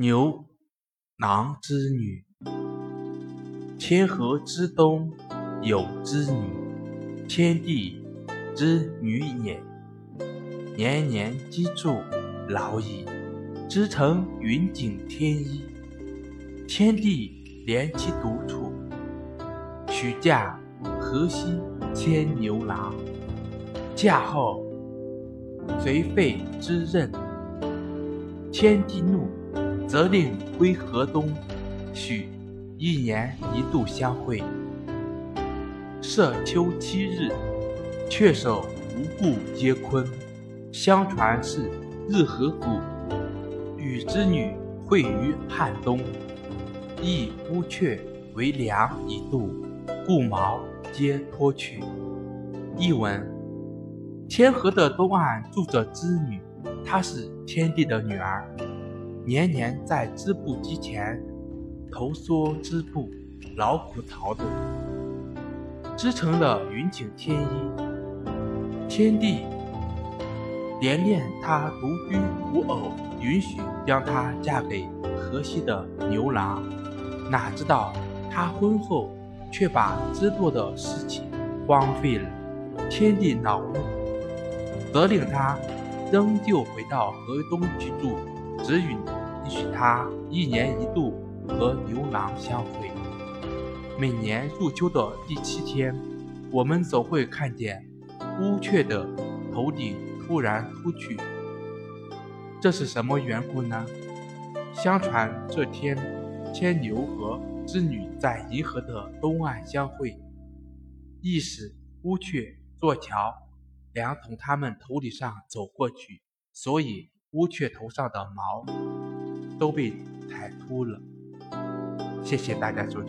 牛郎织女，天河之东有织女，天地之女也。年年机杼劳矣，织成云锦天衣。天地怜其独处，许嫁河西牵牛郎。嫁后随废之任，天帝怒。责令归河东，许一年一度相会。涉秋七日，却守无故皆坤。相传是日河谷，与织女会于汉东，亦乌鹊为梁以度，故毛皆脱去。译文：天河的东岸住着织女，她是天帝的女儿。年年在织布机前头梭织布，劳苦陶的，织成了云锦天衣。天帝怜恋她独居无偶，允许将她嫁给河西的牛郎。哪知道她婚后却把织布的事情荒废了。天帝恼怒，责令她仍旧回到河东居住，只允。许他一年一度和牛郎相会。每年入秋的第七天，我们总会看见乌鹊的头顶突然秃去。这是什么缘故呢？相传这天，牵牛和织女在银河的东岸相会，意使乌鹊坐桥，两从他们头顶上走过去，所以乌鹊头上的毛。都被踩秃了。谢谢大家收听。